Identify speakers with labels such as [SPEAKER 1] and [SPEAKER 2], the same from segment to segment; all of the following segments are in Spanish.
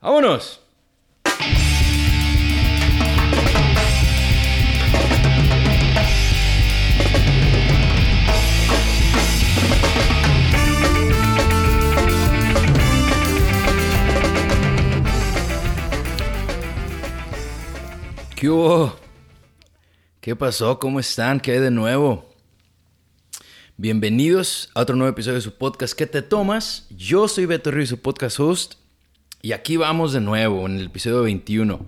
[SPEAKER 1] ¡Vámonos! ¿Qué hubo? ¿Qué pasó? ¿Cómo están? ¿Qué hay de nuevo? Bienvenidos a otro nuevo episodio de su podcast ¿Qué te tomas? Yo soy Beto Ruiz, su podcast host, y aquí vamos de nuevo en el episodio 21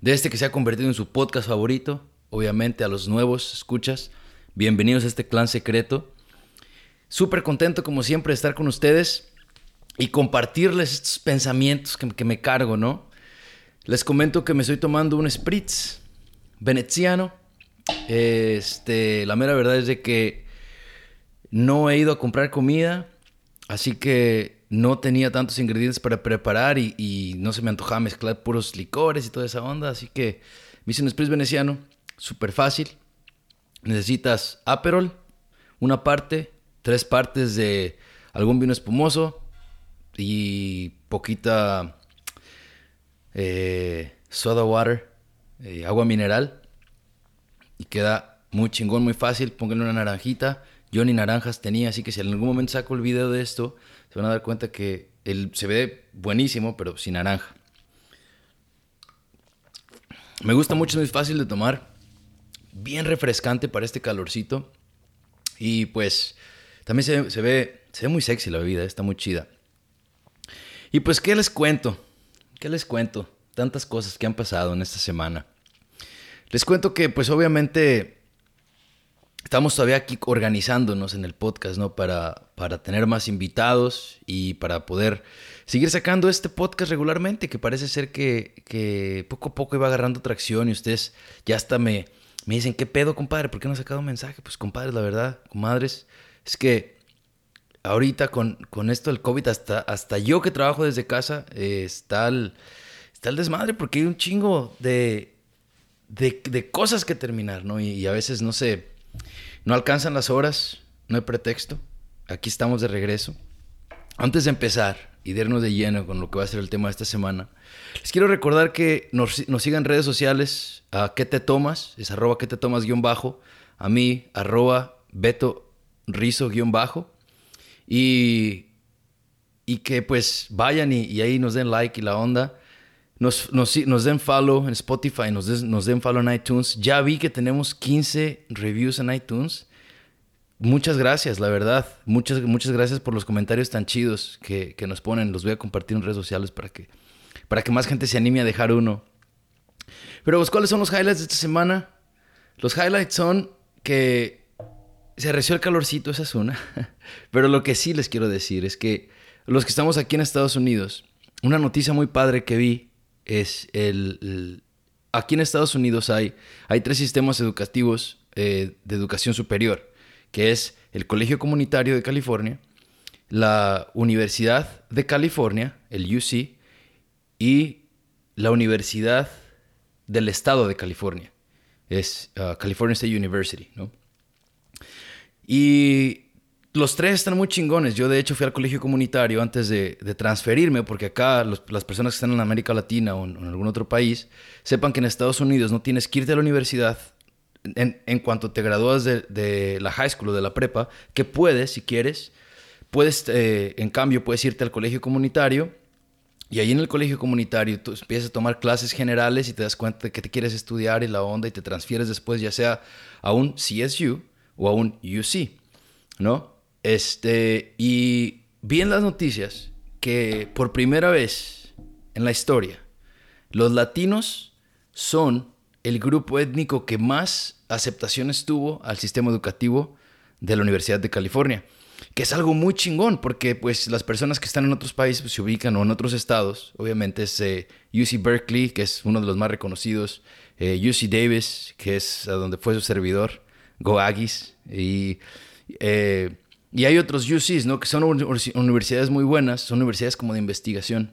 [SPEAKER 1] de este que se ha convertido en su podcast favorito. Obviamente a los nuevos escuchas, bienvenidos a este clan secreto. Súper contento como siempre de estar con ustedes y compartirles estos pensamientos que, me cargo, ¿no? Les comento que me estoy tomando un spritz veneciano. Este, la mera verdad es de que no he ido a comprar comida, así que no tenía tantos ingredientes para preparar y, no se me antojaba mezclar puros licores y toda esa onda, así que me hice un spritz veneciano, súper fácil. Necesitas Aperol, una parte, tres partes de algún vino espumoso y poquita eh, soda water, eh, agua mineral. Y queda muy chingón, muy fácil. Pónganle una naranjita. Yo ni naranjas tenía, así que si en algún momento saco el video de esto, se van a dar cuenta que el, se ve buenísimo, pero sin naranja. Me gusta mucho, es muy fácil de tomar. Bien refrescante para este calorcito. Y pues también se, se, ve, se ve muy sexy la bebida, está muy chida. Y pues, ¿qué les cuento? ¿Qué les cuento? Tantas cosas que han pasado en esta semana. Les cuento que, pues obviamente, estamos todavía aquí organizándonos en el podcast, ¿no? Para, para tener más invitados y para poder seguir sacando este podcast regularmente, que parece ser que, que poco a poco iba agarrando tracción y ustedes ya hasta me, me dicen, ¿qué pedo, compadre? ¿Por qué no has sacado un mensaje? Pues, compadres, la verdad, comadres, es que ahorita con, con esto del COVID, hasta, hasta yo que trabajo desde casa, eh, está, el, está el desmadre porque hay un chingo de, de, cosas que terminar, ¿no? Y, a veces, no sé, no alcanzan las horas, no hay pretexto. Aquí estamos de regreso. Antes de empezar y de de lleno con lo que va a ser el tema de esta semana, les quiero recordar que nos, nos sigan redes sociales a qué te tomas, es arroba qué te tomas guion bajo, a mí arroba beto rizo guion bajo. Y, y que pues vayan y, ahí nos den like y la onda. Nos, nos, nos den follow en Spotify, nos, nos den follow en iTunes. Ya vi que tenemos 15 reviews en iTunes. Muchas gracias, la verdad. Muchas, muchas gracias por los comentarios tan chidos que, que, nos ponen. Los voy a compartir en redes sociales para que, para que más gente se anime a dejar uno. Pero pues, ¿cuáles son los highlights de esta semana? Los highlights son que se reció el calorcito, esa es una. Pero lo que sí les quiero decir es que los que estamos aquí en Estados Unidos, una noticia muy padre que vi es el... aquí en Estados Unidos hay, hay tres sistemas educativos eh, de educación superior, que es el Colegio Comunitario de California, la Universidad de California, el UC, y la Universidad del Estado de California, es uh, California State University, ¿no? Y los tres están muy chingones. Yo de hecho fui al colegio comunitario antes de, transferirme, porque acá las personas que están en América Latina o en, algún otro país, sepan que en Estados Unidos no tienes que irte a la universidad en, cuanto te gradúas de, la high school o de la prepa, que puedes, si quieres, puedes, eh, en cambio, puedes irte al colegio comunitario y ahí en el colegio comunitario tú empiezas a tomar clases generales y te das cuenta de que te quieres estudiar y la onda y te transfieres después ya sea a un CSU o a un UC, ¿no? Este, y vi en las noticias que por primera vez en la historia, los latinos son el grupo étnico que más aceptaciones tuvo al sistema educativo de la Universidad de California, que es algo muy chingón, porque pues las personas que están en otros países pues, se ubican o en otros estados, obviamente es eh, UC Berkeley, que es uno de los más reconocidos, eh, UC Davis, que es a donde fue su servidor, Go Y, eh, y hay otros UCs, ¿no? Que son universidades muy buenas, son universidades como de investigación.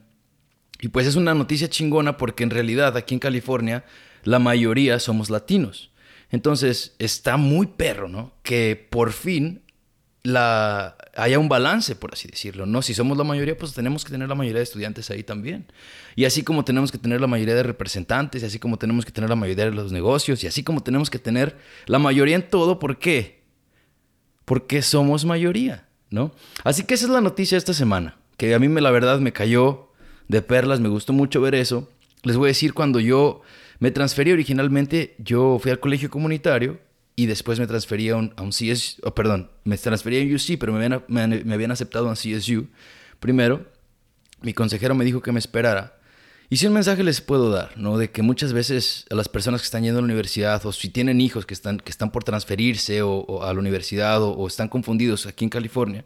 [SPEAKER 1] Y pues es una noticia chingona porque en realidad aquí en California la mayoría somos latinos. Entonces está muy perro, ¿no? Que por fin la, haya un balance, por así decirlo, ¿no? Si somos la mayoría, pues tenemos que tener la mayoría de estudiantes ahí también. Y así como tenemos que tener la mayoría de representantes, y así como tenemos que tener la mayoría de los negocios, y así como tenemos que tener la mayoría en todo, ¿por qué? Porque somos mayoría, ¿no? Así que esa es la noticia de esta semana, que a mí me, la verdad me cayó de perlas, me gustó mucho ver eso. Les voy a decir, cuando yo me transferí originalmente, yo fui al colegio comunitario y después me transferí a un, a CSU, perdón, me transferí a un UC, pero me habían, me, habían aceptado a un CSU. Primero, mi consejero me dijo que me esperara. Y si un mensaje les puedo dar, ¿no? De que muchas veces a las personas que están yendo a la universidad, o si tienen hijos que están, que están por transferirse o, a la universidad, o, están confundidos aquí en California,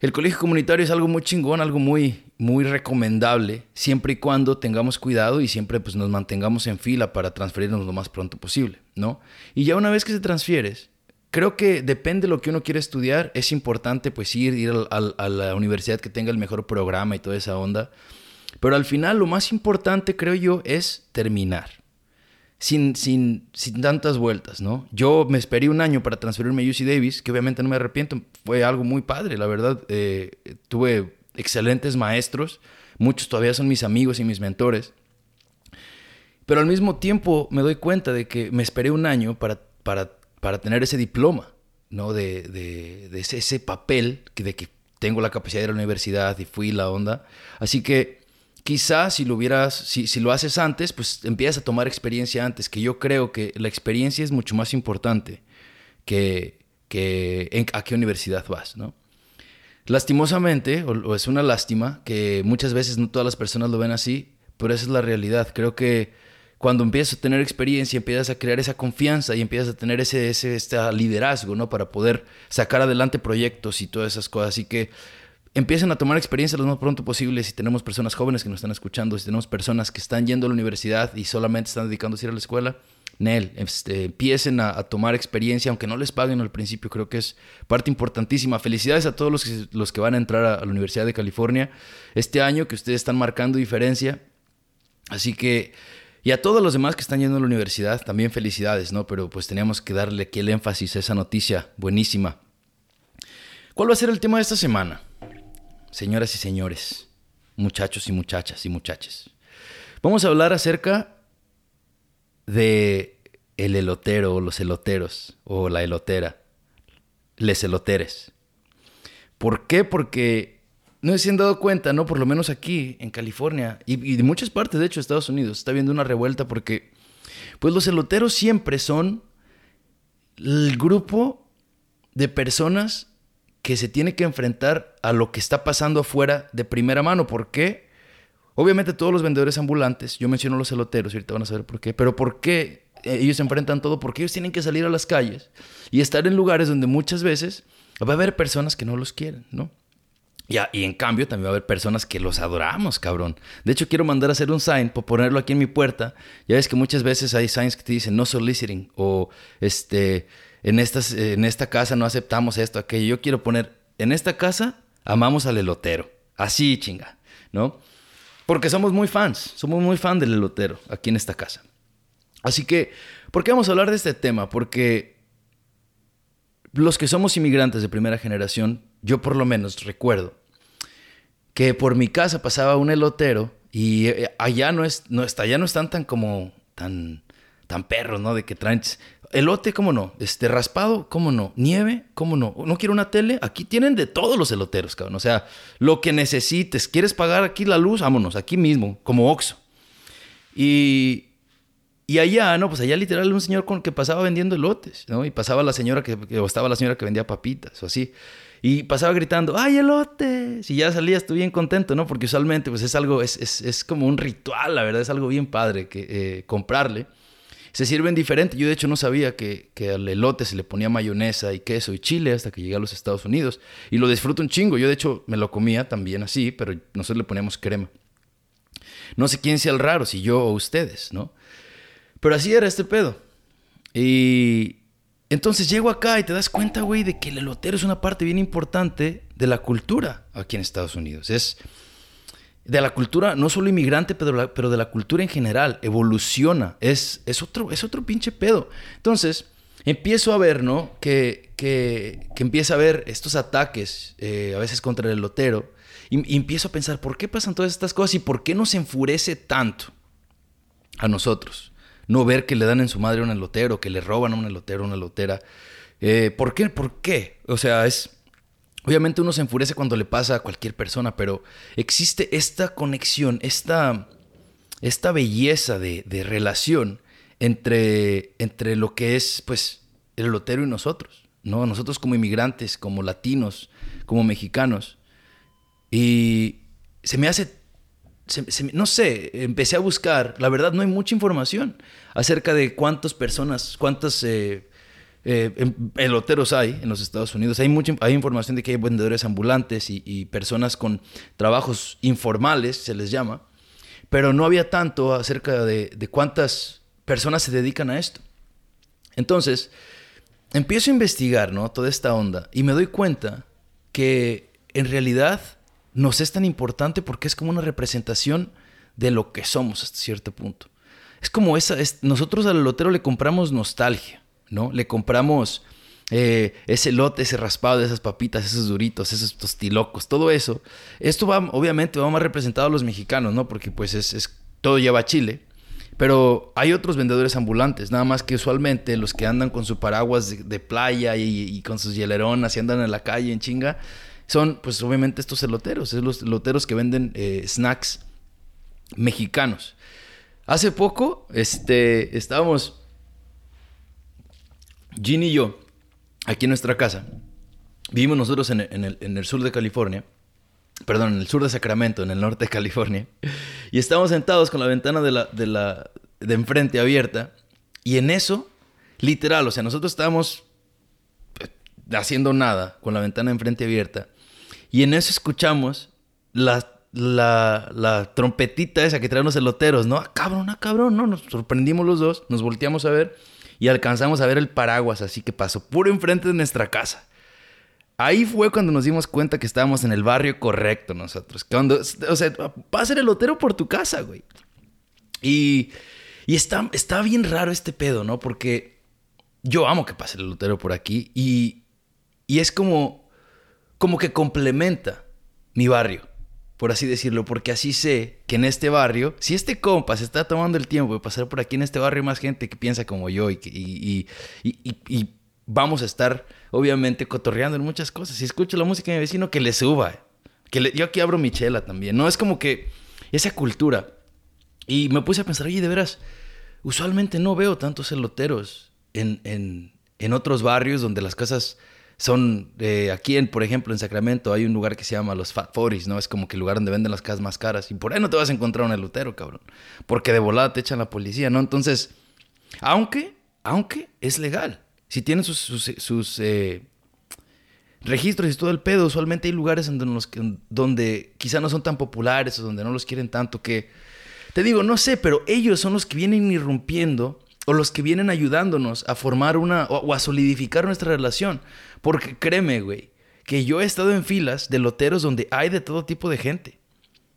[SPEAKER 1] el colegio comunitario es algo muy chingón, algo muy, muy recomendable, siempre y cuando tengamos cuidado y siempre pues, nos mantengamos en fila para transferirnos lo más pronto posible, ¿no? Y ya una vez que se transfieres, creo que depende de lo que uno quiere estudiar, es importante pues ir, ir a la universidad que tenga el mejor programa y toda esa onda. Pero al final lo más importante, creo yo, es terminar sin, sin, sin tantas vueltas, ¿no? Yo me esperé un año para transferirme a UC Davis, que obviamente no me arrepiento, fue algo muy padre, la verdad. Eh, tuve excelentes maestros, muchos todavía son mis amigos y mis mentores. Pero al mismo tiempo me doy cuenta de que me esperé un año para, para, para tener ese diploma, ¿no? De, de, ese, ese, papel que, de que tengo la capacidad de la universidad y fui la onda. Así que quizás si lo hubieras, si, si, lo haces antes, pues empiezas a tomar experiencia antes, que yo creo que la experiencia es mucho más importante que, que a qué universidad vas, ¿no? Lastimosamente, o, es una lástima, que muchas veces no todas las personas lo ven así, pero esa es la realidad. Creo que cuando empiezas a tener experiencia, empiezas a crear esa confianza y empiezas a tener ese, ese este liderazgo, ¿no? Para poder sacar adelante proyectos y todas esas cosas. Así que empiecen a tomar experiencia lo más pronto posible. Si tenemos personas jóvenes que nos están escuchando, si tenemos personas que están yendo a la universidad y solamente están dedicándose a ir a la escuela, Nel, este, empiecen a, tomar experiencia, aunque no les paguen al principio, creo que es parte importantísima. Felicidades a todos los que, los que van a entrar a, la Universidad de California este año, que ustedes están marcando diferencia. Así que, y a todos los demás que están yendo a la universidad, también felicidades, ¿no? Pero pues teníamos que darle aquí el énfasis a esa noticia buenísima. ¿Cuál va a ser el tema de esta semana? Señoras y señores, muchachos y muchachas y muchachas. Vamos a hablar acerca de el elotero o los eloteros o la elotera, les eloteres. ¿Por qué? Porque no se han dado cuenta, ¿no? Por lo menos aquí en California y, y de muchas partes, de hecho, de Estados Unidos, está habiendo una revuelta porque, pues los eloteros siempre son el grupo de personas que se tiene que enfrentar a lo que está pasando afuera de primera mano. ¿Por qué? Obviamente todos los vendedores ambulantes, yo menciono los celoteros, ahorita van a saber por qué, pero ¿por qué ellos se enfrentan todo? Porque ellos tienen que salir a las calles y estar en lugares donde muchas veces va a haber personas que no los quieren, ¿no? Y, y en cambio también va a haber personas que los adoramos, cabrón. De hecho, quiero mandar a hacer un sign por ponerlo aquí en mi puerta. Ya ves que muchas veces hay signs que te dicen no soliciting o este en, en esta casa no aceptamos esto, aquello. Yo quiero poner, en esta casa amamos al elotero. Así, chinga, ¿no? Porque somos muy fans, somos muy fan del elotero aquí en esta casa. Así que, ¿por qué vamos a hablar de este tema? Porque los que somos inmigrantes de primera generación, yo por lo menos recuerdo que por mi casa pasaba un elotero y eh, allá no es, no está, allá no están tan como tan tan perros, ¿no? De que traen elote, ¿cómo no? Este raspado, ¿cómo no? Nieve, ¿cómo no? ¿No quiero una tele? Aquí tienen de todos los eloteros, cabrón. O sea, lo que necesites. ¿Quieres pagar aquí la luz? Vámonos, aquí mismo, como Oxxo. Y, y allá, ¿no? Pues allá literal un señor con que pasaba vendiendo elotes, ¿no? Y pasaba la señora que, estaba la señora que vendía papitas o así. Y pasaba gritando, ¡ay, elotes! Y ya salías tú bien contento, ¿no? Porque usualmente pues es algo, es, es, es como un ritual, la verdad, es algo bien padre que eh, comprarle se sirven diferente. Yo de hecho no sabía que, que, al elote se le ponía mayonesa y queso y chile hasta que llegué a los Estados Unidos. Y lo disfruto un chingo. Yo de hecho me lo comía también así, pero nosotros le poníamos crema. No sé quién sea el raro, si yo o ustedes, ¿no? Pero así era este pedo. Y entonces llego acá y te das cuenta, güey, de que el elotero es una parte bien importante de la cultura aquí en Estados Unidos. Es de la cultura, no solo inmigrante, pero, pero de la cultura en general, evoluciona, es, es, otro, es otro pinche pedo. Entonces, empiezo a ver, ¿no? Que, que, que empieza a ver estos ataques, eh, a veces contra el lotero, y, empiezo a pensar, ¿por qué pasan todas estas cosas y por qué nos enfurece tanto a nosotros? No ver que le dan en su madre un elotero, que le roban a un elotero, una elotera. Eh, ¿Por qué? ¿Por qué? O sea, es... Obviamente uno se enfurece cuando le pasa a cualquier persona, pero existe esta conexión, esta, esta belleza de, de relación entre, entre lo que es, pues, el elotero y nosotros, ¿no? Nosotros como inmigrantes, como latinos, como mexicanos. Y se me hace, se, no sé, empecé a buscar, la verdad no hay mucha información acerca de cuántas personas, cuántas eh, eh, eloteros hay en los Estados Unidos. Hay, mucha, hay información de que hay vendedores ambulantes y, personas con trabajos informales, se les llama, pero no había tanto acerca de, cuántas personas se dedican a esto. Entonces, empiezo a investigar, ¿no? Toda esta onda y me doy cuenta que en realidad nos es tan importante porque es como una representación de lo que somos hasta cierto punto. Es como esa, es, nosotros al lotero le compramos nostalgia, ¿no? Le compramos eh, ese lote, ese raspado de esas papitas, esos duritos, esos tostilocos, todo eso. Esto va, obviamente, va más representado a los mexicanos, ¿no? Porque pues es, es todo lleva Chile. Pero hay otros vendedores ambulantes, nada más que usualmente los que andan con su paraguas de, playa y, y, con sus hieleronas y andan en la calle en chinga, son pues obviamente estos eloteros, es los eloteros que venden eh, snacks mexicanos. Hace poco este, estábamos, Ginny y yo, aquí en nuestra casa, vivimos nosotros en el, sur de California, perdón, en el sur de Sacramento, en el norte de California, y estábamos sentados con la ventana de, la, de, la, de enfrente abierta, y en eso, literal, o sea, nosotros estábamos haciendo nada con la ventana enfrente abierta, y en eso escuchamos la, la, la trompetita esa que traen los eloteros, ¿no? Ah, cabrón, ah, cabrón, ¿no? Nos sorprendimos los dos, nos volteamos a ver y alcanzamos a ver el paraguas, así que pasó puro enfrente de nuestra casa. Ahí fue cuando nos dimos cuenta que estábamos en el barrio correcto nosotros. Cuando, o sea, pasa el lotero por tu casa, güey. Y, y está, está bien raro este pedo, ¿no? Porque yo amo que pase el lotero por aquí y, y es como, como que complementa mi barrio, por así decirlo, porque así sé que en este barrio, si este compa se está tomando el tiempo de pasar por aquí en este barrio, hay más gente que piensa como yo y, y, y, vamos a estar, obviamente, cotorreando en muchas cosas. Si escucho la música de mi vecino, que le suba. Que yo aquí abro mi chela también. No es como que esa cultura. Y me puse a pensar, oye, de veras, usualmente no veo tantos eloteros en, en, en otros barrios donde las casas son, eh, aquí en, por ejemplo, en Sacramento hay un lugar que se llama los Fat Foris, ¿no? Es como que el lugar donde venden las casas más caras. Y por ahí no te vas a encontrar un elotero, cabrón. Porque de volada te echan la policía, ¿no? Entonces, aunque, aunque es legal si tienen sus, sus, sus eh, registros y todo el pedo, usualmente hay lugares en donde, los, donde quizá no son tan populares o donde no los quieren tanto que... Te digo, no sé, pero ellos son los que vienen irrumpiendo o los que vienen ayudándonos a formar una o, a solidificar nuestra relación. Porque créeme, güey, que yo he estado en filas de loteros donde hay de todo tipo de gente.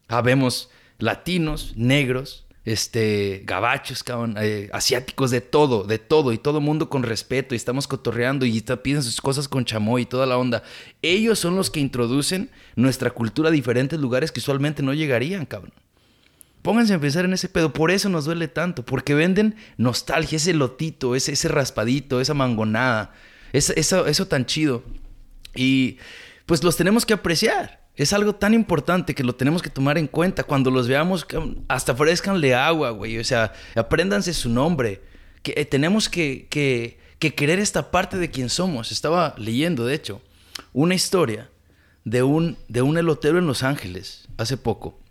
[SPEAKER 1] Habemos latinos, negros, este, gabachos, cabrón, eh, asiáticos, de todo, de todo, y todo mundo con respeto, y estamos cotorreando, y piden sus cosas con chamoy y toda la onda. Ellos son los que introducen nuestra cultura a diferentes lugares que usualmente no llegarían, cabrón. Pónganse a pensar en ese pedo, por eso nos duele tanto, porque venden nostalgia, ese lotito, ese, ese raspadito, esa mangonada, eso, eso tan chido. Y pues los tenemos que apreciar. Es algo tan importante que lo tenemos que tomar en cuenta. Cuando los veamos, hasta ofrezcanle agua, güey. O sea, apréndanse su nombre. Que eh, tenemos que, que, que, querer esta parte de quien somos. Estaba leyendo, de hecho, una historia de un, de un elotero en Los Ángeles hace poco.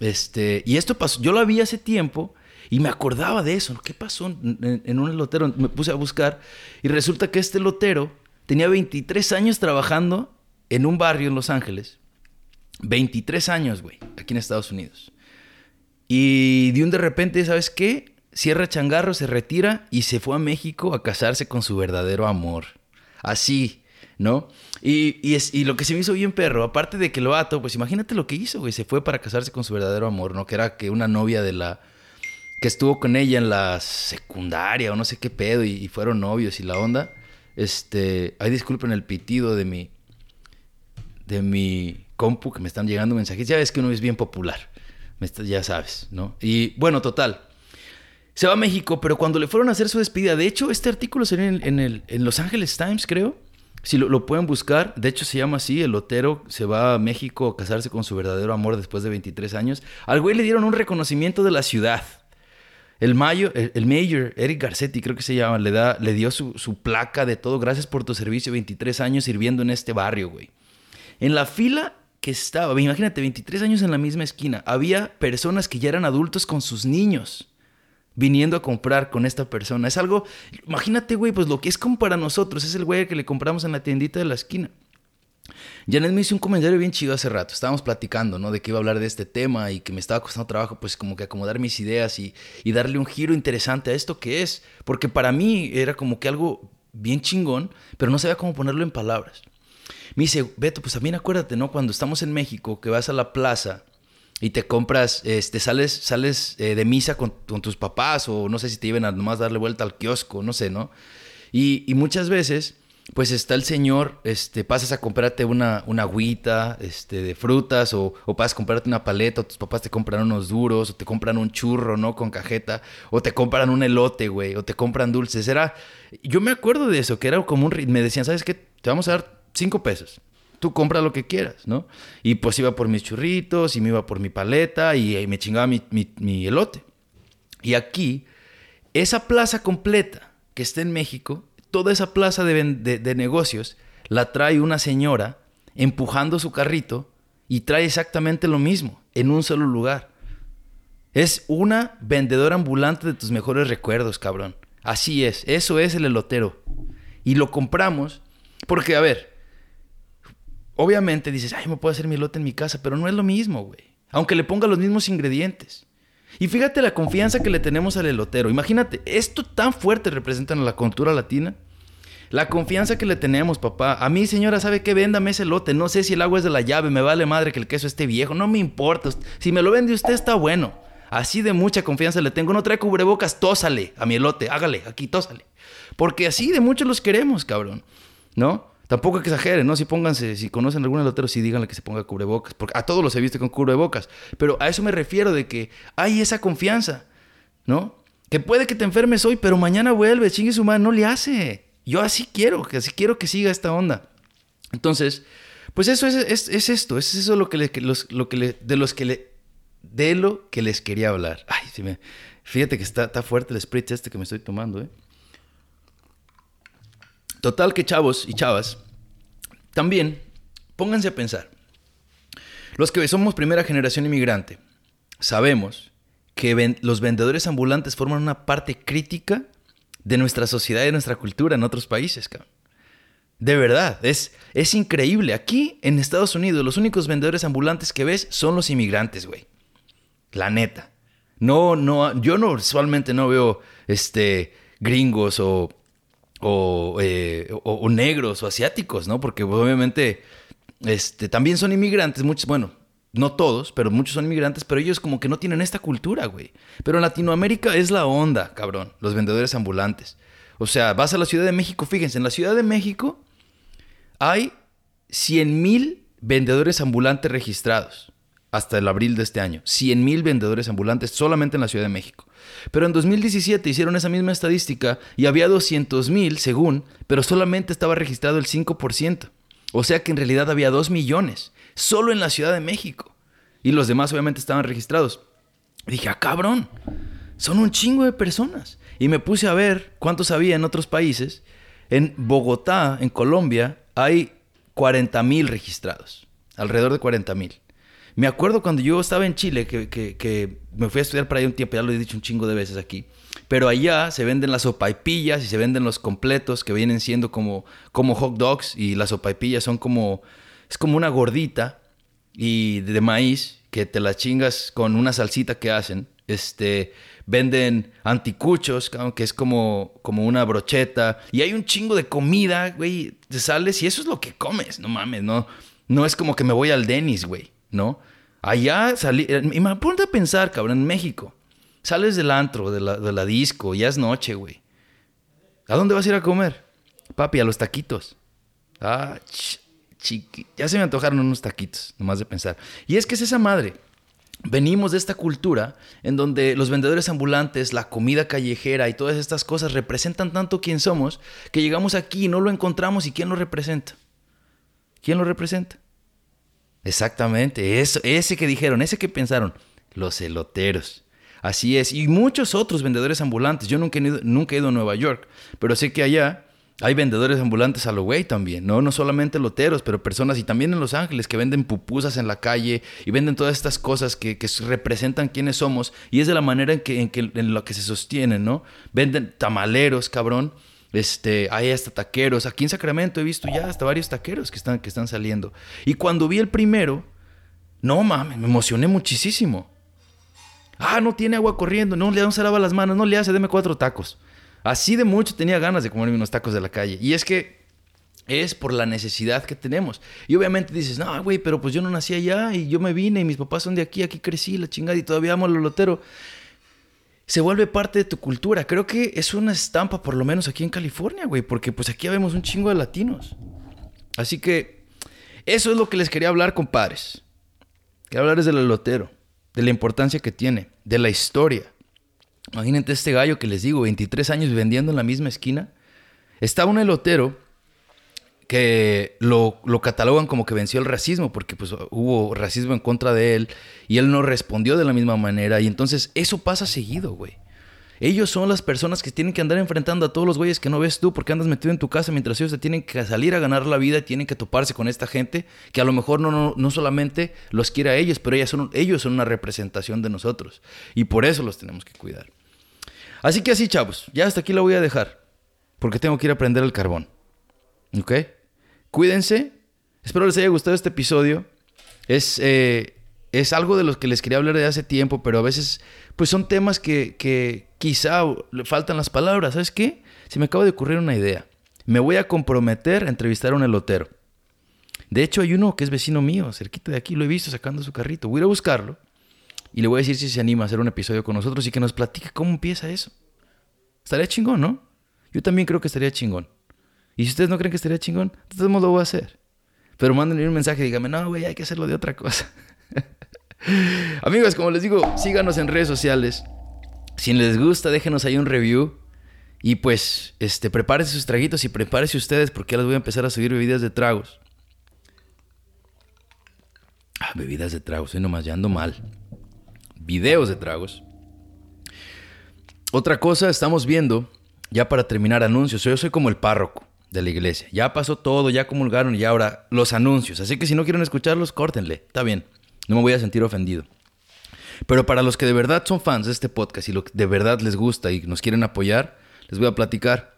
[SPEAKER 1] Este, y esto pasó, yo lo vi hace tiempo y me acordaba de eso. ¿Qué pasó en, en un elotero? Me puse a buscar y resulta que este elotero tenía 23 años trabajando en un barrio en Los Ángeles 23 años, güey, aquí en Estados Unidos. Y de un de repente, ¿sabes qué? Cierra changarro, se retira y se fue a México a casarse con su verdadero amor. Así, ¿no? Y, es, y lo que se me hizo bien perro, aparte de que lo ato, pues imagínate lo que hizo, güey. Se fue para casarse con su verdadero amor, ¿no? Que era que una novia de la... que estuvo con ella en la secundaria o no sé qué pedo y, fueron novios y la onda. Este, ay, disculpen el pitido de mi de mi compu que me están llegando mensajes. Ya ves que uno es bien popular. ya sabes, ¿no? Y bueno, total. Se va a México, pero cuando le fueron a hacer su despedida, de hecho, este artículo salió en, el, en Los Angeles Times, creo. Si lo, pueden buscar, de hecho se llama así, el lotero se va a México a casarse con su verdadero amor después de 23 años. Al güey le dieron un reconocimiento de la ciudad. El, mayo, el, mayor, Eric Garcetti creo que se llama, le, da, le dio su, su placa de todo. Gracias por tu servicio, 23 años sirviendo en este barrio, güey. En la fila que estaba, imagínate, 23 años en la misma esquina, había personas que ya eran adultos con sus niños viniendo a comprar con esta persona. Es algo, imagínate, güey, pues lo que es como para nosotros, es el güey que le compramos en la tiendita de la esquina. Janet me hizo un comentario bien chido hace rato. Estábamos platicando, ¿no? De que iba a hablar de este tema y que me estaba costando trabajo, pues como que acomodar mis ideas y, y darle un giro interesante a esto que es. Porque para mí era como que algo bien chingón, pero no sabía cómo ponerlo en palabras. Me dice, Beto, pues también acuérdate, ¿no? Cuando estamos en México, que vas a la plaza y te compras, este, sales, sales eh, de misa con, tus papás o no sé si te iban a nomás darle vuelta al kiosco, no sé, ¿no? Y, muchas veces, pues está el señor, este, pasas a comprarte una, una agüita este, de frutas o, o pasas a comprarte una paleta o tus papás te compran unos duros o te compran un churro, ¿no? Con cajeta o te compran un elote, güey, o te compran dulces. Era, yo me acuerdo de eso, que era como un, me decían, ¿sabes qué? Te vamos a dar cinco pesos tú compra lo que quieras, ¿no? Y pues iba por mis churritos y me iba por mi paleta y, me chingaba mi, elote. Y aquí, esa plaza completa que está en México, toda esa plaza de, de negocios, la trae una señora empujando su carrito y trae exactamente lo mismo en un solo lugar. Es una vendedora ambulante de tus mejores recuerdos, cabrón. Así es, eso es el elotero. Y lo compramos porque, a ver, obviamente dices, ay, me puedo hacer mi elote en mi casa, pero no es lo mismo, güey. Aunque le ponga los mismos ingredientes. Y fíjate la confianza que le tenemos al elotero. Imagínate, esto tan fuerte representa en la cultura latina. La confianza que le tenemos, papá. A mí, señora, ¿sabe qué? Véndame ese elote. No sé si el agua es de la llave, me vale madre que el queso esté viejo. No me importa. Si me lo vende usted, está bueno. Así de mucha confianza le tengo. No trae cubrebocas, tósale a mi elote. Hágale, aquí, tósale. Porque así de muchos los queremos, cabrón. ¿No? Tampoco exageren, ¿no? Si pónganse, si conocen a algún elotero, sí díganle que se ponga cubrebocas. Porque a todos los he visto con cubrebocas. Pero a eso me refiero de que hay esa confianza, ¿no? Que puede que te enfermes hoy, pero mañana vuelve, chingue su madre, no le hace. Yo así quiero, que así quiero que siga esta onda. Entonces, pues eso es, es, esto, es eso lo que, le, de los que le, de lo que les quería hablar. Ay, sí me, fíjate que está, está fuerte el spritz este que me estoy tomando, ¿eh? Total que chavos y chavas, también pónganse a pensar. Los que somos primera generación inmigrante, sabemos que los vendedores ambulantes forman una parte crítica de nuestra sociedad y de nuestra cultura en otros países, cabrón. De verdad, es, es increíble. Aquí en Estados Unidos, los únicos vendedores ambulantes que ves son los inmigrantes, güey. La neta. No, no, yo no usualmente no veo este gringos o eh, o, negros o asiáticos, ¿no? Porque obviamente este, también son inmigrantes, muchos, bueno, no todos, pero muchos son inmigrantes, pero ellos como que no tienen esta cultura, güey. Pero en Latinoamérica es la onda, cabrón, los vendedores ambulantes. O sea, vas a la Ciudad de México, fíjense, en la Ciudad de México hay 100 mil vendedores ambulantes registrados hasta el abril de este año. 100 mil vendedores ambulantes solamente en la Ciudad de México. Pero en 2017 hicieron esa misma estadística y había 200 mil, según, pero solamente estaba registrado el 5%. O sea que en realidad había 2 millones, solo en la Ciudad de México. Y los demás obviamente estaban registrados. dije, ah, cabrón, son un chingo de personas. Y me puse a ver cuántos había en otros países. En Bogotá, en Colombia, hay 40 mil registrados, alrededor de 40 mil. Me acuerdo cuando yo estaba en Chile, que, me fui a estudiar para allá un tiempo, ya lo he dicho un chingo de veces aquí. Pero allá se venden las sopaipillas y se venden los completos que vienen siendo como, como hot dogs y las sopaipillas son como, es como una gordita y de maíz que te la chingas con una salsita que hacen. Este, venden anticuchos, que es como, como una brocheta. Y hay un chingo de comida, güey. Te sales y eso es lo que comes, no mames, no. No es como que me voy al Denis, güey. ¿No? Allá salí, y me apunto a pensar, cabrón, en México, Sales del antro, de la, disco, ya es noche, güey. ¿A dónde vas a ir a comer? Papi, a los taquitos. Ah, chiqui. Ya se me antojaron unos taquitos, nomás de pensar. Y es que es esa madre. Venimos de esta cultura en donde los vendedores ambulantes, la comida callejera y todas estas cosas representan tanto quién somos que llegamos aquí y no lo encontramos y quién lo representa. ¿Quién lo representa? Exactamente, eso, ese que dijeron, ese que pensaron, los eloteros. Así es, y muchos otros vendedores ambulantes. Yo nunca he ido, nunca he ido a Nueva York, pero sé que allá hay vendedores ambulantes a lo güey también, ¿no? No solamente loteros, pero personas, y también en Los Ángeles, que venden pupusas en la calle y venden todas estas cosas que, representan quiénes somos y es de la manera en que, en que en lo que se sostienen, ¿no? Venden tamaleros, cabrón. Este, hay hasta taqueros. Aquí en Sacramento he visto ya hasta varios taqueros que están, que están saliendo. Y cuando vi el primero, no mames, me emocioné muchísimo. Ah, no tiene agua corriendo, no, le se lava las manos, no le hace, deme cuatro tacos. Así de mucho tenía ganas de comerme unos tacos de la calle. Y es que es por la necesidad que tenemos. Y obviamente dices, no, güey, pero pues yo no nací allá y yo me vine y mis papás son de aquí, aquí crecí, la chingada y todavía amo al lotero. Se vuelve parte de tu cultura. Creo que es una estampa, por lo menos aquí en California, güey, porque pues aquí vemos un chingo de latinos. Así que eso es lo que les quería hablar, compadres. Quería hablarles del lotero, de la importancia que tiene, de la historia. Imagínate este gallo que les digo, 23 años vendiendo en la misma esquina. Estaba un elotero que lo, catalogan como que venció el racismo, porque pues hubo racismo en contra de él y él no respondió de la misma manera. Y entonces eso pasa seguido, güey. Ellos son las personas que tienen que andar enfrentando a todos los güeyes que no ves tú porque andas metido en tu casa mientras ellos se tienen que salir a ganar la vida y tienen que toparse con esta gente que a lo mejor no, no, no solamente los quiere a ellos, pero ellos son, ellos son una representación de nosotros. Y por eso los tenemos que cuidar. Así que así, chavos, ya hasta aquí lo voy a dejar. Porque tengo que ir a prender el carbón. ¿Ok? Cuídense. Espero les haya gustado este episodio. Es, eh, es algo de los que les quería hablar de hace tiempo, pero a veces pues son temas que, que quizá le faltan las palabras. ¿Sabes qué? Se me acaba de ocurrir una idea. Me voy a comprometer a entrevistar a un elotero. De hecho, hay uno que es vecino mío, cerquita de aquí, lo he visto sacando su carrito. Voy a ir a buscarlo y le voy a decir si se anima a hacer un episodio con nosotros y que nos platique cómo empieza eso. Estaría chingón, ¿no? Yo también creo que estaría chingón. Y si ustedes no creen que estaría chingón, modos lo voy a hacer. Pero mándenme un mensaje y díganme, no, güey, hay que hacerlo de otra cosa. Amigos, como les digo, síganos en redes sociales. Si les gusta, déjenos ahí un review. Y pues, este, prepárense sus traguitos y prepárense ustedes porque ya les voy a empezar a subir bebidas de tragos. Ah, bebidas de tragos, estoy nomás ya ando mal videos de tragos. Otra cosa, estamos viendo, ya para terminar, anuncios. Yo soy como el párroco de la iglesia. Ya pasó todo, ya comulgaron y ahora los anuncios. Así que si no quieren escucharlos, córtenle. Está bien. No me voy a sentir ofendido. Pero para los que de verdad son fans de este podcast y lo que de verdad les gusta y nos quieren apoyar, les voy a platicar.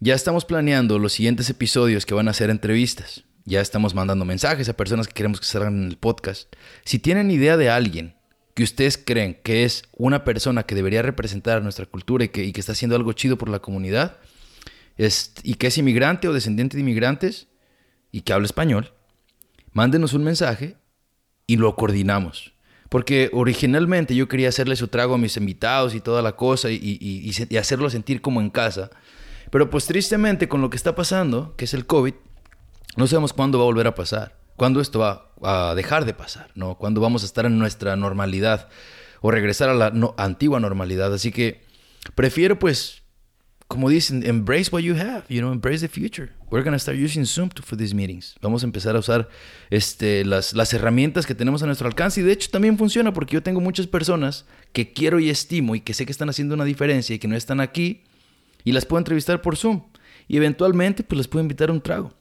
[SPEAKER 1] Ya estamos planeando los siguientes episodios que van a ser entrevistas. Ya estamos mandando mensajes a personas que queremos que salgan en el podcast. Si tienen idea de alguien que ustedes creen que es una persona que debería representar nuestra cultura y que, está haciendo algo chido por la comunidad, y que es inmigrante o descendiente de inmigrantes y que habla español, mándenos un mensaje y lo coordinamos. Porque originalmente yo quería hacerle su trago a mis invitados y toda la cosa y, hacerlo sentir como en casa. Pero pues tristemente con lo que está pasando, que es el COVID, no sabemos cuándo va a volver a pasar cuándo esto va a dejar de pasar, ¿no? Cuándo vamos a estar en nuestra normalidad o regresar a la antigua normalidad. Así que prefiero, pues, como dicen, embrace what you have, you know, embrace the future. We're going to start using Zoom for these meetings. Vamos a empezar a usar este, las, las herramientas que tenemos a nuestro alcance. Y de hecho también funciona porque yo tengo muchas personas que quiero y estimo y que sé que están haciendo una diferencia y que no están aquí y las puedo entrevistar por Zoom. Y eventualmente, pues, les puedo invitar a un trago.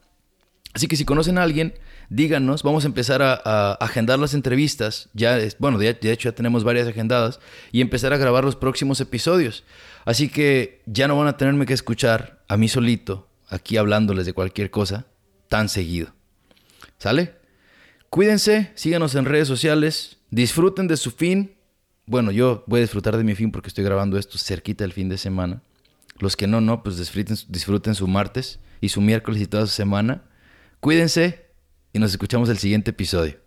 [SPEAKER 1] Así que si conocen a alguien díganos, vamos a empezar a, agendar las entrevistas, ya es, bueno, de, hecho ya tenemos varias agendadas, y empezar a grabar los próximos episodios. Así que ya no van a tenerme que escuchar a mí solito, aquí hablándoles de cualquier cosa, tan seguido. ¿Sale? Cuídense, síganos en redes sociales, disfruten de su fin. Bueno, yo voy a disfrutar de mi fin porque estoy grabando esto cerquita del fin de semana. Los que no, no, pues disfruten, disfruten su martes y su miércoles y toda su semana. Cuídense y nos escuchamos el siguiente episodio.